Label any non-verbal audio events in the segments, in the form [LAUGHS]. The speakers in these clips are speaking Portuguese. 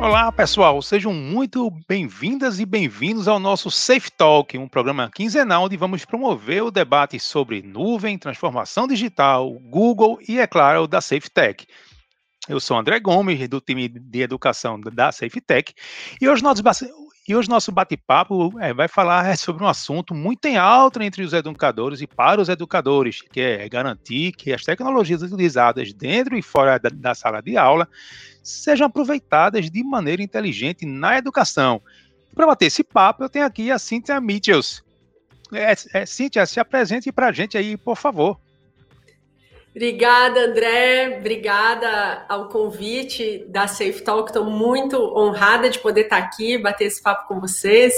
Olá, pessoal, sejam muito bem-vindas e bem-vindos ao nosso Safe Talk, um programa quinzenal onde vamos promover o debate sobre nuvem, transformação digital, Google e, é claro, da Safe Tech. Eu sou André Gomes, do time de educação da Safe Tech, e hoje nós e hoje nosso bate-papo é, vai falar é, sobre um assunto muito em alta entre os educadores e para os educadores, que é garantir que as tecnologias utilizadas dentro e fora da, da sala de aula sejam aproveitadas de maneira inteligente na educação. Para bater esse papo, eu tenho aqui a Cíntia Mitchells. É, é, Cíntia, se apresente para a gente aí, por favor. Obrigada, André. Obrigada ao convite da Safe Talk. Estou muito honrada de poder estar aqui, bater esse papo com vocês.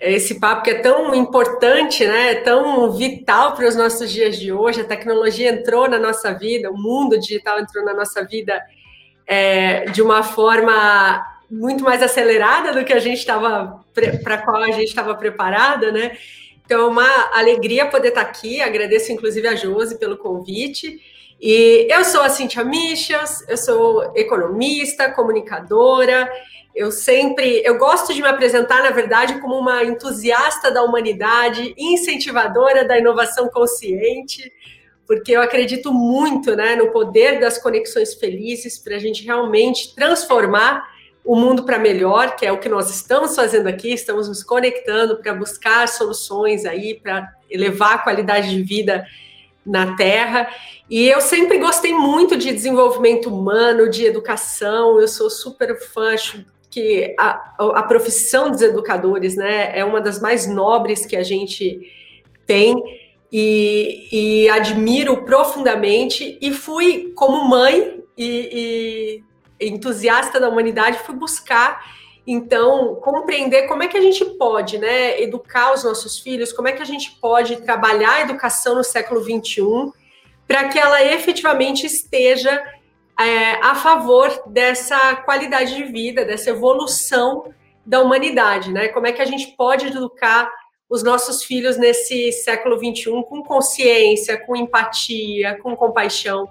Esse papo que é tão importante, né? tão vital para os nossos dias de hoje. A tecnologia entrou na nossa vida, o mundo digital entrou na nossa vida é, de uma forma muito mais acelerada do que a gente estava para qual a gente estava preparada, né? Então, é uma alegria poder estar aqui. Agradeço, inclusive, a Josi pelo convite. E eu sou a Cintia Michas, eu sou economista, comunicadora. Eu sempre, eu gosto de me apresentar, na verdade, como uma entusiasta da humanidade, incentivadora da inovação consciente, porque eu acredito muito né, no poder das conexões felizes para a gente realmente transformar o mundo para melhor, que é o que nós estamos fazendo aqui, estamos nos conectando para buscar soluções aí, para elevar a qualidade de vida na Terra. E eu sempre gostei muito de desenvolvimento humano, de educação, eu sou super fã, acho que a, a profissão dos educadores né, é uma das mais nobres que a gente tem. E, e admiro profundamente, e fui como mãe e, entusiasta da humanidade, fui buscar então compreender como é que a gente pode, né, educar os nossos filhos, como é que a gente pode trabalhar a educação no século 21 para que ela efetivamente esteja é, a favor dessa qualidade de vida, dessa evolução da humanidade, né? Como é que a gente pode educar os nossos filhos nesse século 21 com consciência, com empatia, com compaixão.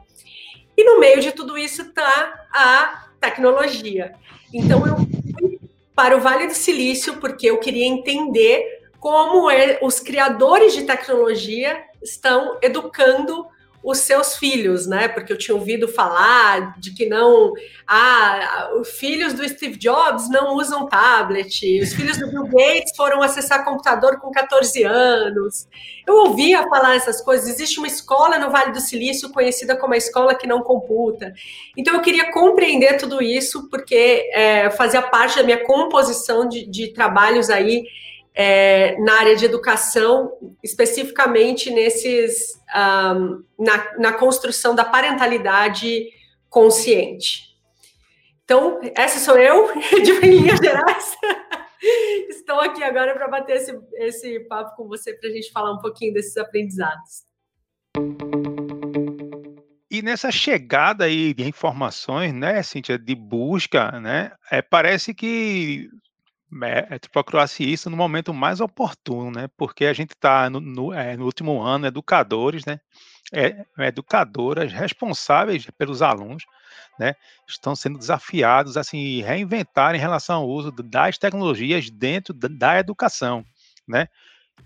E no meio de tudo isso está a tecnologia. Então eu fui para o Vale do Silício porque eu queria entender como é, os criadores de tecnologia estão educando os seus filhos, né? Porque eu tinha ouvido falar de que não, ah, os filhos do Steve Jobs não usam tablet, os filhos do Bill Gates foram acessar computador com 14 anos. Eu ouvia falar essas coisas. Existe uma escola no Vale do Silício conhecida como a escola que não computa. Então eu queria compreender tudo isso porque é, fazia parte da minha composição de, de trabalhos aí é, na área de educação, especificamente nesses um, na, na construção da parentalidade consciente. Então, essa sou eu, [LAUGHS] de linhas gerais. [LAUGHS] Estou aqui agora para bater esse, esse papo com você, para a gente falar um pouquinho desses aprendizados. E nessa chegada aí de informações, né, Cíntia, de busca, né, é, parece que é, tu procurasse isso no momento mais oportuno, né? Porque a gente está no, no, é, no, último ano, educadores, né? É, educadoras responsáveis pelos alunos, né? Estão sendo desafiados a se reinventar em relação ao uso das tecnologias dentro da, da educação, né?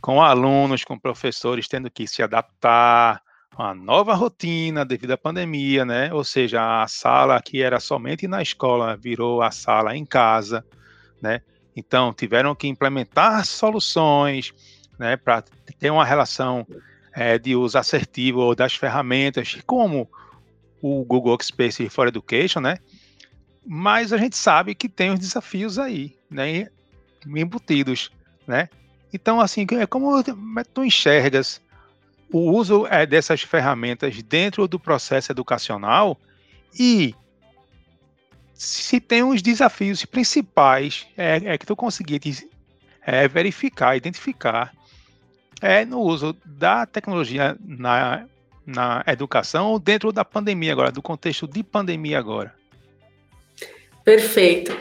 Com alunos, com professores tendo que se adaptar a uma nova rotina devido à pandemia, né? Ou seja, a sala que era somente na escola virou a sala em casa, né? Então, tiveram que implementar soluções né, para ter uma relação é, de uso assertivo das ferramentas, como o Google Workspace for Education, né? Mas a gente sabe que tem os desafios aí, né? Embutidos, né? Então, assim, é como tu enxergas o uso é, dessas ferramentas dentro do processo educacional e se tem uns desafios principais é, é que tu conseguir é, verificar, identificar é no uso da tecnologia na, na educação ou dentro da pandemia agora, do contexto de pandemia agora. Perfeito.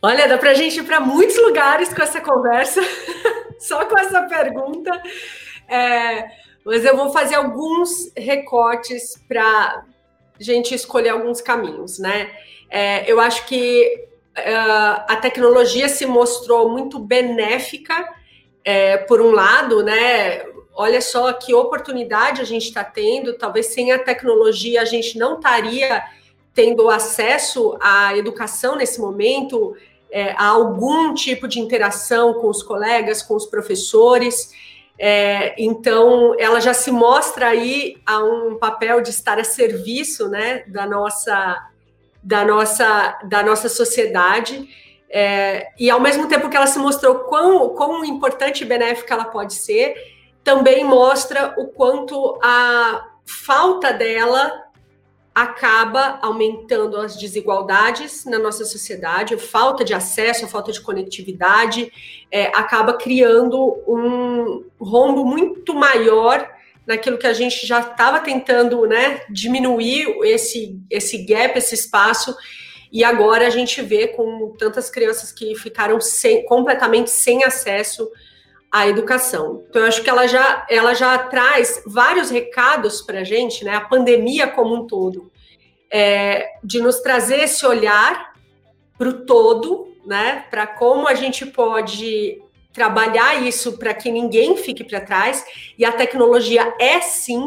Olha, dá para a gente ir para muitos lugares com essa conversa, [LAUGHS] só com essa pergunta. É, mas eu vou fazer alguns recortes para gente escolher alguns caminhos, né? É, eu acho que a tecnologia se mostrou muito benéfica, é, por um lado, né? Olha só que oportunidade a gente está tendo. Talvez sem a tecnologia a gente não estaria tendo acesso à educação nesse momento, é, a algum tipo de interação com os colegas, com os professores. É, então, ela já se mostra aí a um papel de estar a serviço né, da, nossa, da, nossa, da nossa sociedade. É, e ao mesmo tempo que ela se mostrou quão, quão importante e benéfica ela pode ser, também mostra o quanto a falta dela acaba aumentando as desigualdades na nossa sociedade, a falta de acesso, a falta de conectividade, é, acaba criando um rombo muito maior naquilo que a gente já estava tentando né, diminuir esse, esse gap, esse espaço, e agora a gente vê com tantas crianças que ficaram sem, completamente sem acesso à educação. Então, eu acho que ela já, ela já traz vários recados para a gente, né? A pandemia como um todo, é, de nos trazer esse olhar para o todo, né? Para como a gente pode trabalhar isso para que ninguém fique para trás. E a tecnologia é sim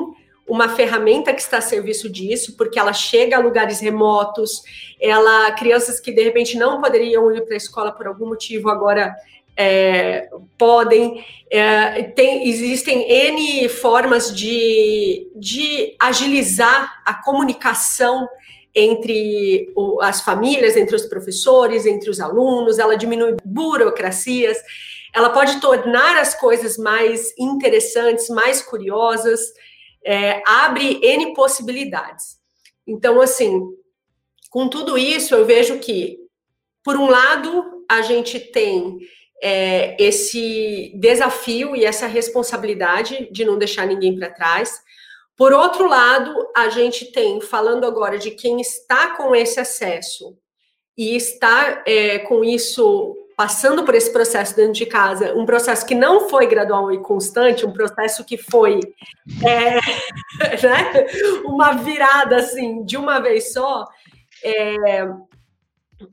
uma ferramenta que está a serviço disso, porque ela chega a lugares remotos, ela crianças que de repente não poderiam ir para a escola por algum motivo agora é, podem. É, tem, existem N formas de, de agilizar a comunicação entre o, as famílias, entre os professores, entre os alunos, ela diminui burocracias, ela pode tornar as coisas mais interessantes, mais curiosas, é, abre N possibilidades. Então, assim, com tudo isso, eu vejo que, por um lado, a gente tem é, esse desafio e essa responsabilidade de não deixar ninguém para trás. Por outro lado, a gente tem, falando agora de quem está com esse acesso e está é, com isso passando por esse processo dentro de casa, um processo que não foi gradual e constante, um processo que foi é, [LAUGHS] né, uma virada assim de uma vez só, é,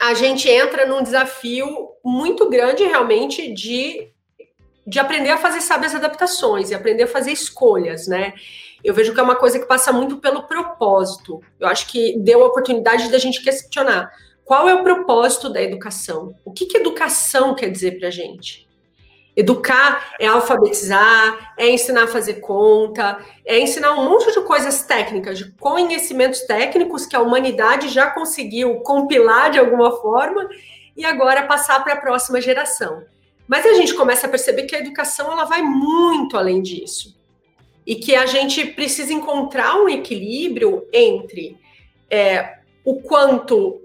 a gente entra num desafio muito grande realmente de, de aprender a fazer sábias adaptações e aprender a fazer escolhas, né? Eu vejo que é uma coisa que passa muito pelo propósito. Eu acho que deu a oportunidade da gente questionar qual é o propósito da educação. O que, que educação quer dizer para a gente? Educar é alfabetizar, é ensinar a fazer conta, é ensinar um monte de coisas técnicas, de conhecimentos técnicos que a humanidade já conseguiu compilar de alguma forma e agora passar para a próxima geração. Mas a gente começa a perceber que a educação ela vai muito além disso e que a gente precisa encontrar um equilíbrio entre é, o quanto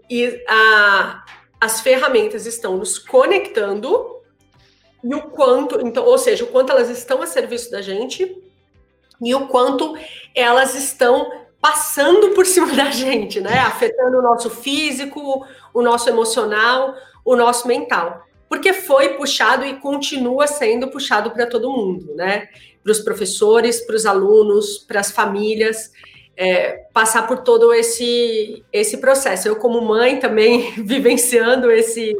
a, as ferramentas estão nos conectando e o quanto, então, ou seja, o quanto elas estão a serviço da gente e o quanto elas estão passando por cima da gente, né? Afetando o nosso físico, o nosso emocional, o nosso mental. Porque foi puxado e continua sendo puxado para todo mundo, né? Para os professores, para os alunos, para as famílias. É, passar por todo esse, esse processo. Eu, como mãe, também [LAUGHS] vivenciando esse,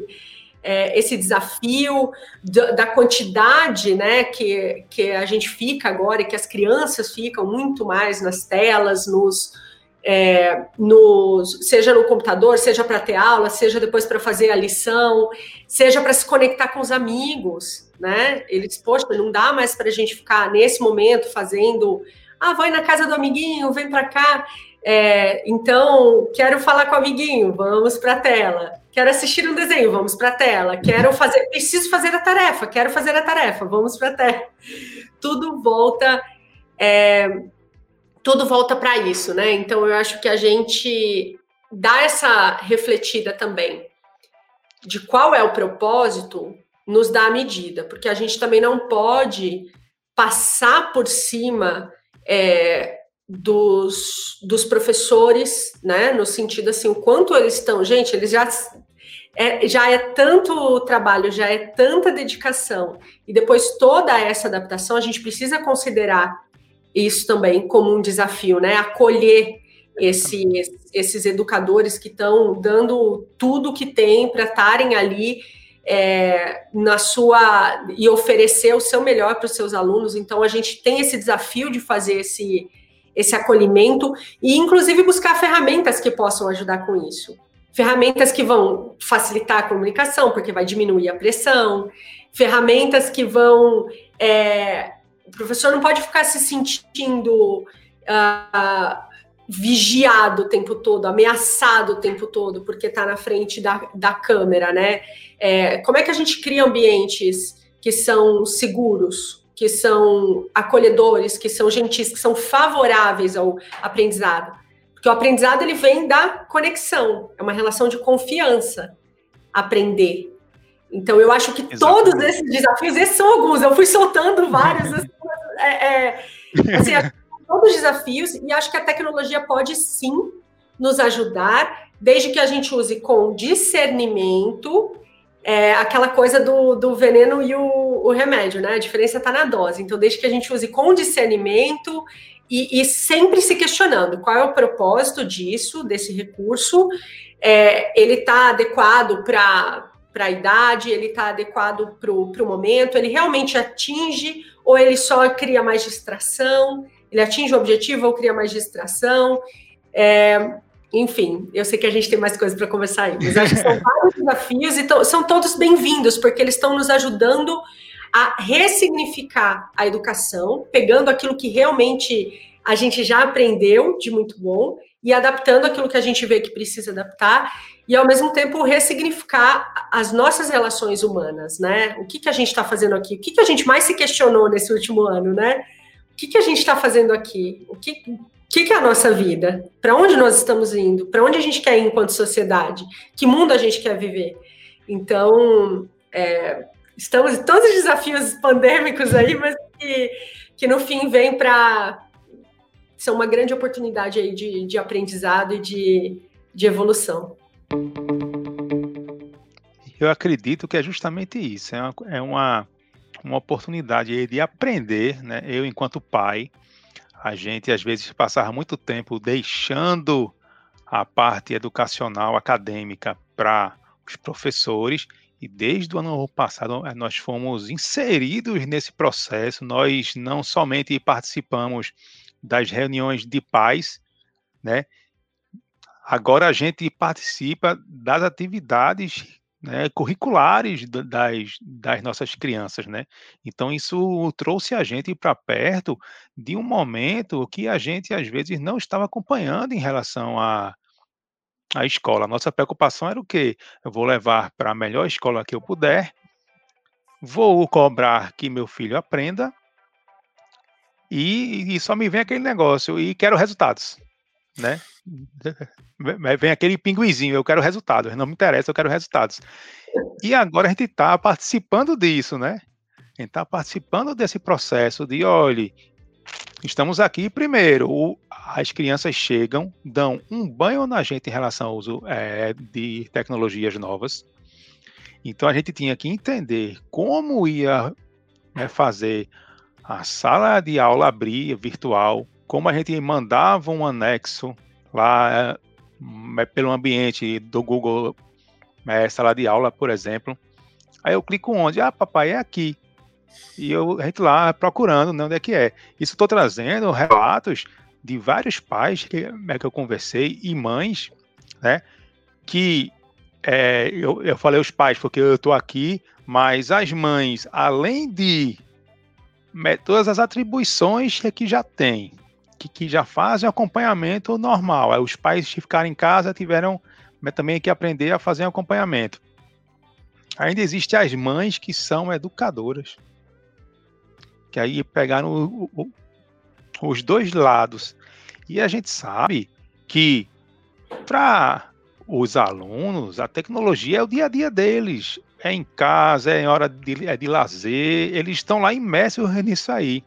é, esse desafio da, da, quantidade né, que, que a gente fica agora e que as crianças ficam muito mais nas telas, nos, é, nos seja no computador, seja para ter aula, seja depois para fazer a lição, seja para se conectar com os amigos, né? Eles, poxa, não dá mais para a gente ficar nesse momento fazendo, ah, vai na casa do amiguinho, vem para cá. É, então, quero falar com o amiguinho, vamos para a tela. Quero assistir um desenho, vamos para a tela. Quero fazer, preciso fazer a tarefa, quero fazer a tarefa, vamos para a tela. Tudo volta, é, tudo volta para isso, né? Então, eu acho que a gente dá essa refletida também de qual é o propósito, nos dá a medida, porque a gente também não pode passar por cima é, dos, dos professores, né? No sentido assim, o quanto eles estão, gente, eles já é, já é tanto trabalho, já é tanta dedicação, e depois toda essa adaptação, a gente precisa considerar isso também como um desafio, né? Acolher esse, esses educadores que estão dando tudo que tem para estarem ali é, na sua e oferecer o seu melhor para os seus alunos. Então a gente tem esse desafio de fazer esse esse acolhimento e inclusive buscar ferramentas que possam ajudar com isso. Ferramentas que vão facilitar a comunicação, porque vai diminuir a pressão, ferramentas que vão. É, o professor não pode ficar se sentindo uh, vigiado o tempo todo, ameaçado o tempo todo, porque está na frente da, da câmera, né? É, como é que a gente cria ambientes que são seguros, que são acolhedores, que são gentis, que são favoráveis ao aprendizado? Porque o aprendizado ele vem da conexão, é uma relação de confiança. Aprender. Então eu acho que Exatamente. todos esses desafios, esses são alguns. Eu fui soltando vários. [LAUGHS] assim, é, é, assim, todos os desafios e acho que a tecnologia pode sim nos ajudar, desde que a gente use com discernimento, é, aquela coisa do, do veneno e o, o remédio, né? A diferença está na dose. Então, desde que a gente use com discernimento e, e sempre se questionando qual é o propósito disso, desse recurso, é, ele está adequado para para a idade, ele está adequado para o momento, ele realmente atinge ou ele só cria mais distração? Ele atinge o objetivo ou cria mais distração. É, enfim, eu sei que a gente tem mais coisas para conversar aí, mas acho que são [LAUGHS] vários desafios e são todos bem-vindos, porque eles estão nos ajudando a ressignificar a educação, pegando aquilo que realmente a gente já aprendeu de muito bom e adaptando aquilo que a gente vê que precisa adaptar e ao mesmo tempo ressignificar as nossas relações humanas, né? O que, que a gente está fazendo aqui? O que, que a gente mais se questionou nesse último ano, né? O que, que a gente está fazendo aqui? O que, que, que é a nossa vida? Para onde nós estamos indo? Para onde a gente quer ir enquanto sociedade? Que mundo a gente quer viver? Então, é, estamos em todos os desafios pandêmicos aí, mas que, que no fim vem para são uma grande oportunidade aí de, de aprendizado e de, de evolução. Eu acredito que é justamente isso. É uma, é uma uma oportunidade de aprender, né? Eu, enquanto pai, a gente às vezes passava muito tempo deixando a parte educacional, acadêmica, para os professores, e desde o ano passado eh, nós fomos inseridos nesse processo, nós não somente participamos das reuniões de pais, né? Agora a gente participa das atividades né, curriculares das, das nossas crianças, né? Então isso trouxe a gente para perto de um momento que a gente às vezes não estava acompanhando em relação à, escola. A nossa preocupação era o quê? Eu vou levar para a melhor escola que eu puder, vou cobrar que meu filho aprenda e, e só me vem aquele negócio e quero resultados, né? Vem aquele pinguizinho, eu quero resultados, não me interessa, eu quero resultados. E agora a gente está participando disso, né? A gente está participando desse processo de, olha, estamos aqui primeiro, o, as crianças chegam, dão um banho na gente em relação ao uso é, de tecnologias novas. Então a gente tinha que entender como ia né, fazer a sala de aula abrir virtual, como a gente mandava um anexo lá é, pelo ambiente do Google é, sala de aula, por exemplo. Aí eu clico onde? Ah, papai, é aqui. E eu, a gente lá procurando né, onde é que é. Isso estou trazendo relatos de vários pais que, é, que eu conversei e mães, né? Que é, eu, eu falei os pais porque eu estou aqui, mas as mães, além de todas as atribuições que já tem, que, que já fazem acompanhamento normal. Aí os pais que ficaram em casa tiveram também que aprender a fazer acompanhamento. Ainda existem as mães que são educadoras, que aí pegaram o, o, os dois lados. E a gente sabe que para os alunos, a tecnologia é o dia a dia deles. É em casa, é em hora de, é de lazer, eles estão lá imersos nisso aí.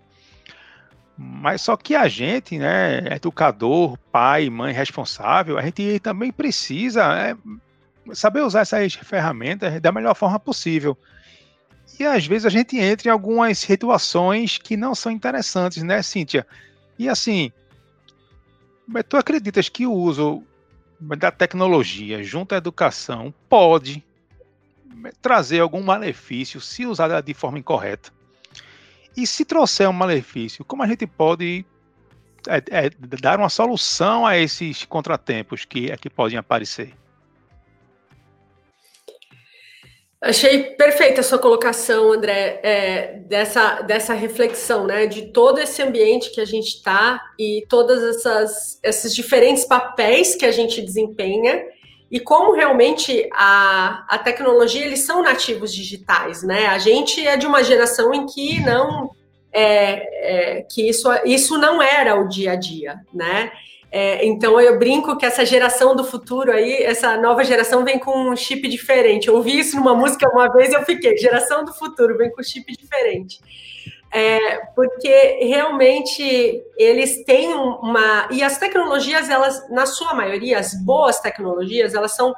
Mas só que a gente, né, educador, pai, mãe responsável, a gente também precisa é, saber usar essas ferramentas da melhor forma possível. E às vezes a gente entra em algumas situações que não são interessantes, né, Cíntia? E assim, tu acreditas que o uso da tecnologia junto à educação pode trazer algum malefício se usada de forma incorreta? E se trouxer um malefício, como a gente pode é, é, dar uma solução a esses contratempos que, que podem aparecer? Achei perfeita a sua colocação, André, é, dessa, dessa reflexão, né, de todo esse ambiente que a gente está e todas essas esses diferentes papéis que a gente desempenha e como realmente a, a tecnologia eles são nativos digitais, né? A gente é de uma geração em que não é, é, que isso, isso não era o dia a dia, né? É, então eu brinco que essa geração do futuro aí, essa nova geração vem com um chip diferente. Eu ouvi isso numa música uma vez e eu fiquei, geração do futuro vem com chip diferente. É, porque realmente eles têm uma. E as tecnologias, elas, na sua maioria, as boas tecnologias, elas são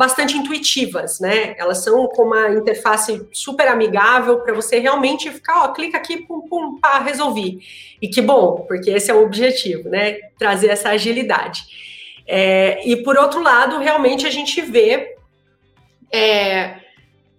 bastante intuitivas, né? Elas são com uma interface super amigável para você realmente ficar, ó, clica aqui, pum, pum, pá, resolvi. E que bom, porque esse é o objetivo, né? Trazer essa agilidade. É, e por outro lado, realmente a gente vê é,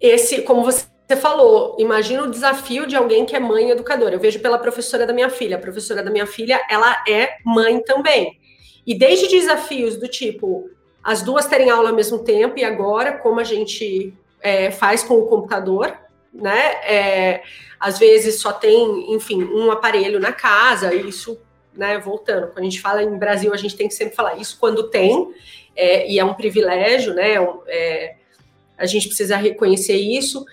esse, como você falou, imagina o desafio de alguém que é mãe educadora. Eu vejo pela professora da minha filha. A professora da minha filha, ela é mãe também. E desde desafios do tipo, as duas terem aula ao mesmo tempo, e agora, como a gente é, faz com o computador, né? É, às vezes só tem, enfim, um aparelho na casa, isso, né, voltando, quando a gente fala em Brasil, a gente tem que sempre falar isso quando tem, é, e é um privilégio, né? É, a gente precisa reconhecer isso.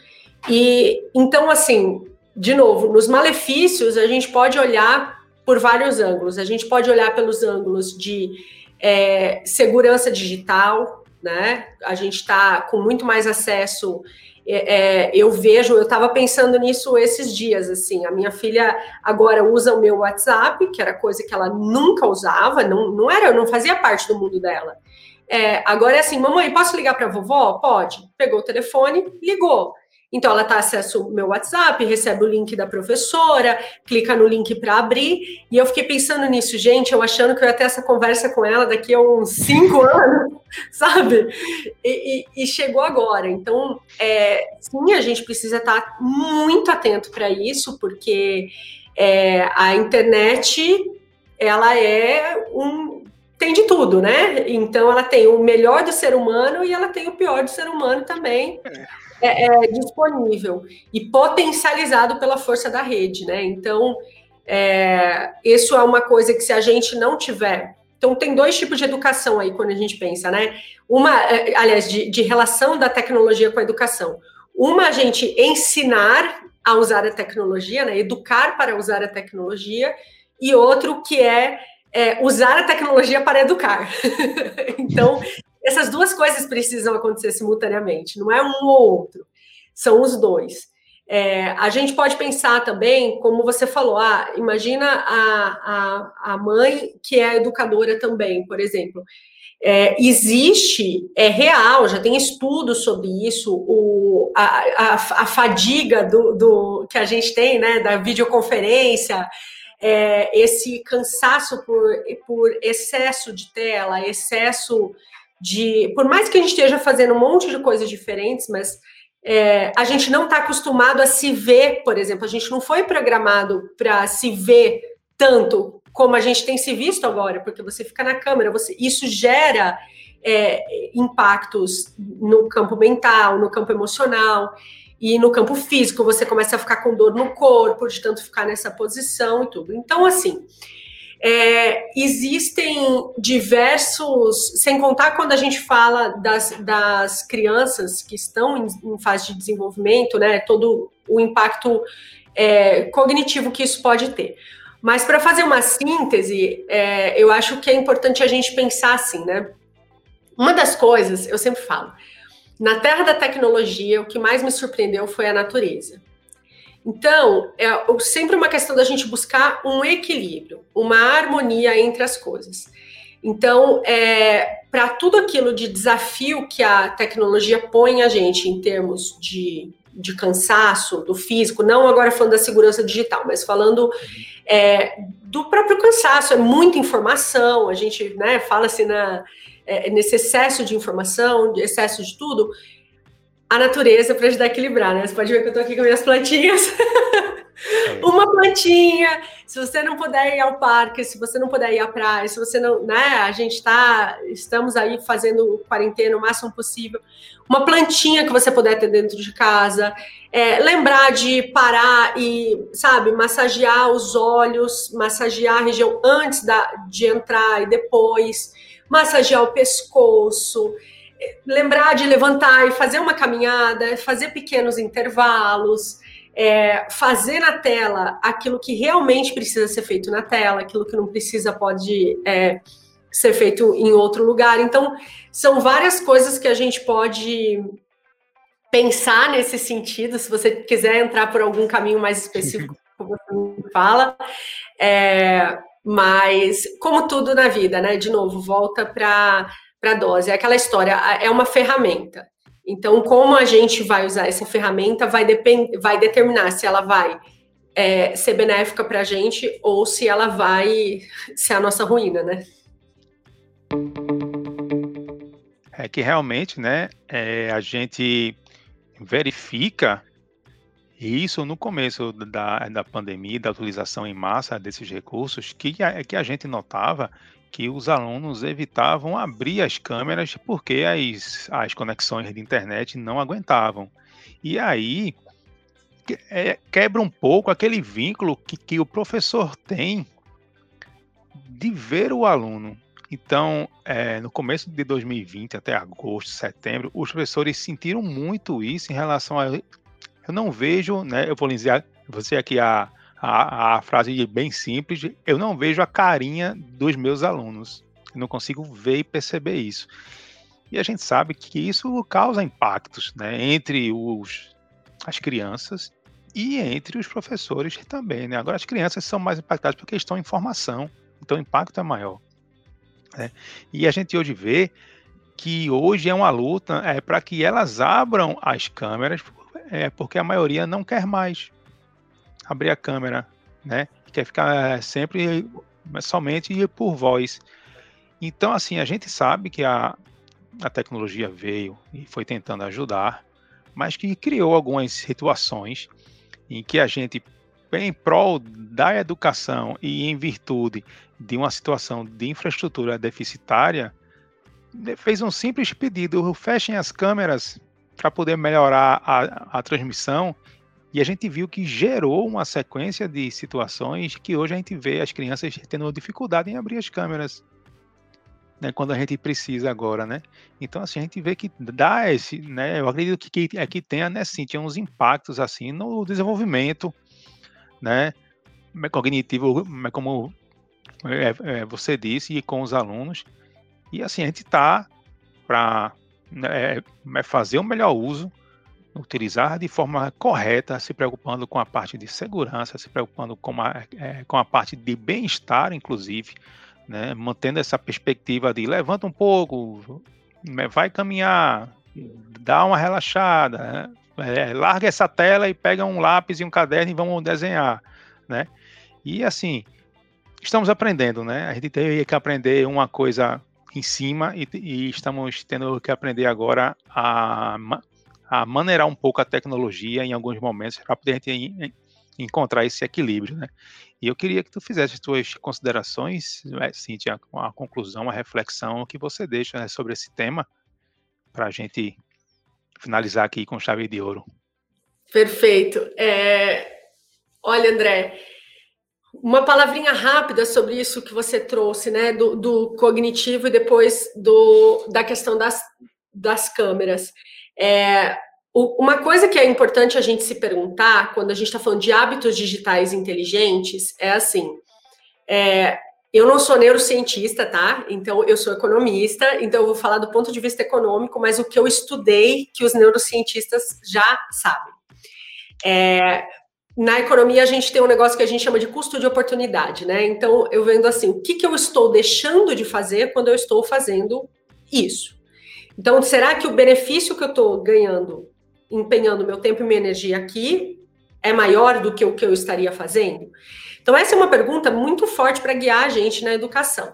E então, assim, de novo, nos malefícios, a gente pode olhar por vários ângulos. A gente pode olhar pelos ângulos de é, segurança digital, né? A gente está com muito mais acesso. É, é eu vejo, eu estava pensando nisso esses dias, assim, a minha filha agora usa o meu WhatsApp, que era coisa que ela nunca usava, não, não era, não fazia parte do mundo dela. É, agora é assim, mamãe, posso ligar para vovó? Pode. Pegou o telefone, ligou. Então, ela tá acesso meu WhatsApp, recebe o link da professora, clica no link para abrir. E eu fiquei pensando nisso, gente, eu achando que eu ia ter essa conversa com ela daqui a uns cinco [LAUGHS] anos, sabe? E, e, e chegou agora. Então, é, sim, a gente precisa estar tá muito atento para isso, porque é, a internet, ela é um, tem de tudo, né? Então ela tem o melhor do ser humano e ela tem o pior do ser humano também. É é, é, disponível e potencializado pela força da rede, né? Então, é, isso é uma coisa que se a gente não tiver. Então, tem dois tipos de educação aí quando a gente pensa, né? Uma, é, aliás, de, de relação da tecnologia com a educação. Uma, a gente ensinar a usar a tecnologia, né? Educar para usar a tecnologia, e outro que é, é usar a tecnologia para educar. [LAUGHS] então, essas duas coisas precisam acontecer simultaneamente, não é um ou outro, são os dois. É, a gente pode pensar também, como você falou, ah, imagina a, a, a mãe que é educadora também, por exemplo. É, existe, é real, já tem estudos sobre isso, o, a, a, a fadiga do, do, que a gente tem, né, da videoconferência, é, esse cansaço por, por excesso de tela, excesso de. Por mais que a gente esteja fazendo um monte de coisas diferentes, mas é, a gente não está acostumado a se ver, por exemplo, a gente não foi programado para se ver tanto como a gente tem se visto agora, porque você fica na câmera, você, isso gera é, impactos no campo mental, no campo emocional e no campo físico, você começa a ficar com dor no corpo, de tanto ficar nessa posição e tudo. Então, assim, é, existem diversos, sem contar quando a gente fala das, das crianças que estão em, em fase de desenvolvimento, né, todo o impacto é, cognitivo que isso pode ter. Mas para fazer uma síntese, é, eu acho que é importante a gente pensar assim, né? Uma das coisas, eu sempre falo, na terra da tecnologia, o que mais me surpreendeu foi a natureza. Então, é sempre uma questão da gente buscar um equilíbrio, uma harmonia entre as coisas. Então, é, para tudo aquilo de desafio que a tecnologia põe a gente em termos de de cansaço, do físico, não agora falando da segurança digital, mas falando é, do próprio cansaço, é muita informação, a gente né, fala assim na, é, nesse excesso de informação, de excesso de tudo, a natureza para ajudar a equilibrar, né? Você pode ver que eu estou aqui com minhas plantinhas. [LAUGHS] Uma plantinha, se você não puder ir ao parque, se você não puder ir à praia, se você não, né, a gente está, estamos aí fazendo quarentena o máximo possível. Uma plantinha que você puder ter dentro de casa, é, lembrar de parar e, sabe, massagear os olhos, massagear a região antes da, de entrar e depois, massagear o pescoço, lembrar de levantar e fazer uma caminhada, fazer pequenos intervalos, é, fazer na tela aquilo que realmente precisa ser feito na tela, aquilo que não precisa pode é, ser feito em outro lugar. Então, são várias coisas que a gente pode pensar nesse sentido. Se você quiser entrar por algum caminho mais específico, [LAUGHS] você me fala. É, mas, como tudo na vida, né? De novo, volta para para dose. É aquela história, é uma ferramenta. Então, como a gente vai usar essa ferramenta vai, depend, vai determinar se ela vai é, ser benéfica para a gente ou se ela vai [LAUGHS] ser a nossa ruína, né? É que realmente, né, é, a gente verifica isso no começo da, da pandemia, da utilização em massa desses recursos, que a, que a gente notava que os alunos evitavam abrir as câmeras porque as, as conexões de internet não aguentavam. E aí é, quebra um pouco aquele vínculo que, que o professor tem de ver o aluno. Então, é, no começo de 2020, até agosto, setembro, os professores sentiram muito isso em relação a. Eu não vejo, né? Eu vou dizer, dizer aqui a, a, a frase bem simples: eu não vejo a carinha dos meus alunos. Não consigo ver e perceber isso. E a gente sabe que isso causa impactos né, entre os, as crianças e entre os professores também. Né? Agora, as crianças são mais impactadas porque estão em formação, então o impacto é maior. Né? E a gente hoje vê que hoje é uma luta é, para que elas abram as câmeras, é, porque a maioria não quer mais abrir a câmera, né? Quer ficar sempre somente por voz. Então, assim, a gente sabe que a, a tecnologia veio e foi tentando ajudar, mas que criou algumas situações em que a gente, em prol da educação e em virtude de uma situação de infraestrutura deficitária, fez um simples pedido: fechem as câmeras para poder melhorar a, a transmissão e a gente viu que gerou uma sequência de situações que hoje a gente vê as crianças tendo dificuldade em abrir as câmeras. Né, quando a gente precisa agora, né? Então, assim, a gente vê que dá esse, né? Eu acredito que, que, é que tenha, né, sim, tinha uns impactos, assim, no desenvolvimento, né? Cognitivo, como é, é, você disse, e com os alunos. E, assim, a gente está para né, é, fazer o melhor uso utilizar de forma correta, se preocupando com a parte de segurança, se preocupando com a, é, com a parte de bem-estar, inclusive, né? mantendo essa perspectiva de levanta um pouco, né? vai caminhar, dá uma relaxada, né? é, larga essa tela e pega um lápis e um caderno e vamos desenhar, né? E assim, estamos aprendendo, né? A gente teve que aprender uma coisa em cima e, e estamos tendo que aprender agora a a maneirar um pouco a tecnologia em alguns momentos para poder a gente encontrar esse equilíbrio, né? E eu queria que tu fizesse as tuas considerações, né, Cíntia, a conclusão, a reflexão que você deixa né, sobre esse tema, para a gente finalizar aqui com chave de ouro. Perfeito. É... Olha, André, uma palavrinha rápida sobre isso que você trouxe, né, do, do cognitivo e depois do, da questão das, das câmeras. É, uma coisa que é importante a gente se perguntar quando a gente está falando de hábitos digitais inteligentes é assim: é, eu não sou neurocientista, tá? Então eu sou economista, então eu vou falar do ponto de vista econômico, mas o que eu estudei que os neurocientistas já sabem. É, na economia a gente tem um negócio que a gente chama de custo de oportunidade, né? Então eu vendo assim, o que, que eu estou deixando de fazer quando eu estou fazendo isso? Então, será que o benefício que eu estou ganhando empenhando meu tempo e minha energia aqui é maior do que o que eu estaria fazendo? Então, essa é uma pergunta muito forte para guiar a gente na educação.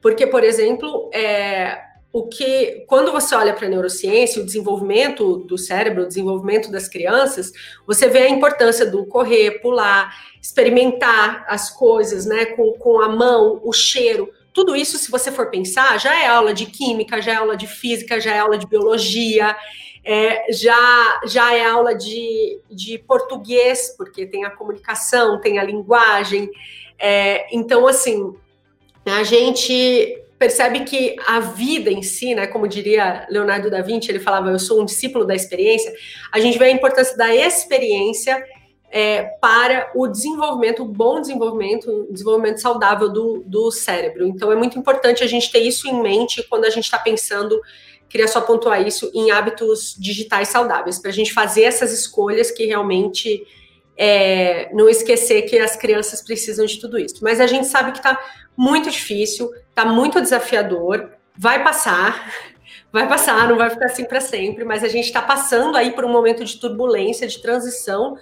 Porque, por exemplo, é, o que quando você olha para a neurociência, o desenvolvimento do cérebro, o desenvolvimento das crianças, você vê a importância do correr, pular, experimentar as coisas, né, com, com a mão, o cheiro. Tudo isso, se você for pensar, já é aula de química, já é aula de física, já é aula de biologia, é, já, já é aula de, de português, porque tem a comunicação, tem a linguagem. É, então, assim, a gente percebe que a vida em si, né, como diria Leonardo da Vinci, ele falava, eu sou um discípulo da experiência, a gente vê a importância da experiência é, para o desenvolvimento, o bom desenvolvimento, o desenvolvimento saudável do, do cérebro. Então, é muito importante a gente ter isso em mente quando a gente está pensando, queria só pontuar isso, em hábitos digitais saudáveis, para a gente fazer essas escolhas que realmente é, não esquecer que as crianças precisam de tudo isso. Mas a gente sabe que está muito difícil, está muito desafiador, vai passar, [LAUGHS] vai passar, não vai ficar assim para sempre, mas a gente está passando aí por um momento de turbulência, de transição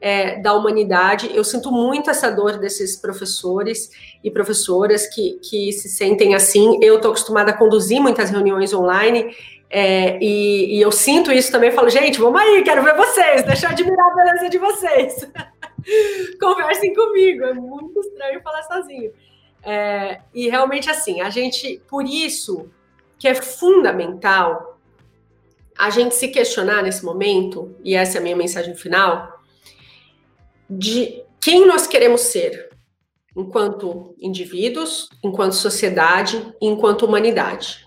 é, da humanidade. Eu sinto muito essa dor desses professores e professoras que, que se sentem assim. Eu estou acostumada a conduzir muitas reuniões online é, e, e, eu sinto isso também. falo, gente, vamos aí, quero ver vocês, deixa eu admirar a beleza de vocês. [LAUGHS] Conversem comigo, é muito estranho falar sozinho. É, e realmente, assim, a gente, por isso que é fundamental a gente se questionar nesse momento, e essa é a minha mensagem final, de quem nós queremos ser enquanto indivíduos, enquanto sociedade, enquanto humanidade.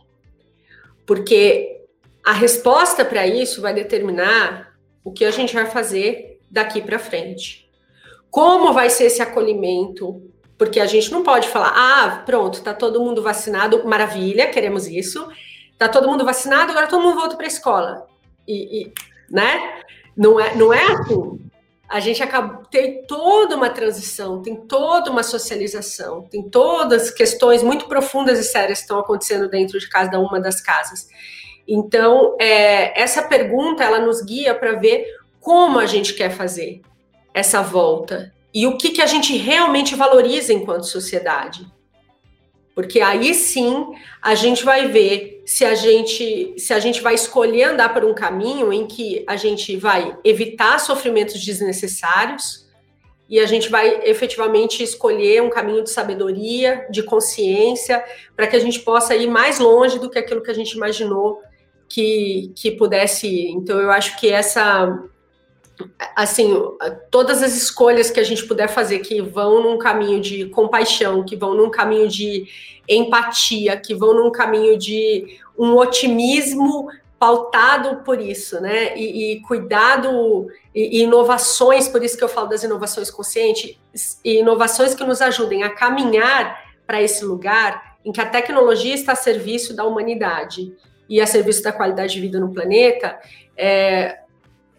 Porque a resposta para isso vai determinar o que a gente vai fazer daqui para frente. Como vai ser esse acolhimento? Porque a gente não pode falar, ah, pronto, está todo mundo vacinado, maravilha, queremos isso. Está todo mundo vacinado, agora todo mundo volta para a escola. E, e, né? Não é, não é assim a gente acaba tem toda uma transição, tem toda uma socialização, tem todas questões muito profundas e sérias que estão acontecendo dentro de cada uma das casas. Então, é, essa pergunta ela nos guia para ver como a gente quer fazer essa volta e o que, que a gente realmente valoriza enquanto sociedade. Porque aí sim a gente vai ver se a gente se a gente vai escolher andar por um caminho em que a gente vai evitar sofrimentos desnecessários e a gente vai efetivamente escolher um caminho de sabedoria, de consciência, para que a gente possa ir mais longe do que aquilo que a gente imaginou que, que pudesse ir. Então eu acho que essa assim, todas as escolhas que a gente puder fazer que vão num caminho de compaixão, que vão num caminho de empatia, que vão num caminho de um otimismo pautado por isso, né? E, e cuidado e, e, inovações, por isso que eu falo das inovações conscientes, e inovações que nos ajudem a caminhar para esse lugar em que a tecnologia está a serviço da humanidade e a serviço da qualidade de vida no planeta, é,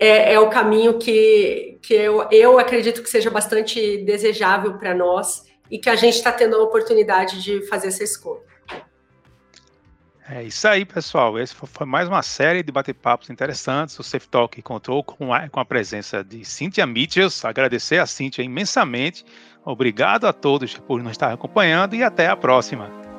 é, é o caminho que, que eu, eu acredito que seja bastante desejável para nós e que a gente está tendo a oportunidade de fazer essa escolha. É isso aí, pessoal. Esse foi mais uma série de bate-papos interessantes. O Safe Talk contou com a, com a presença de Cíntia Mitchells. Agradecer a Cíntia imensamente. Obrigado a todos por nos estar acompanhando e até a próxima.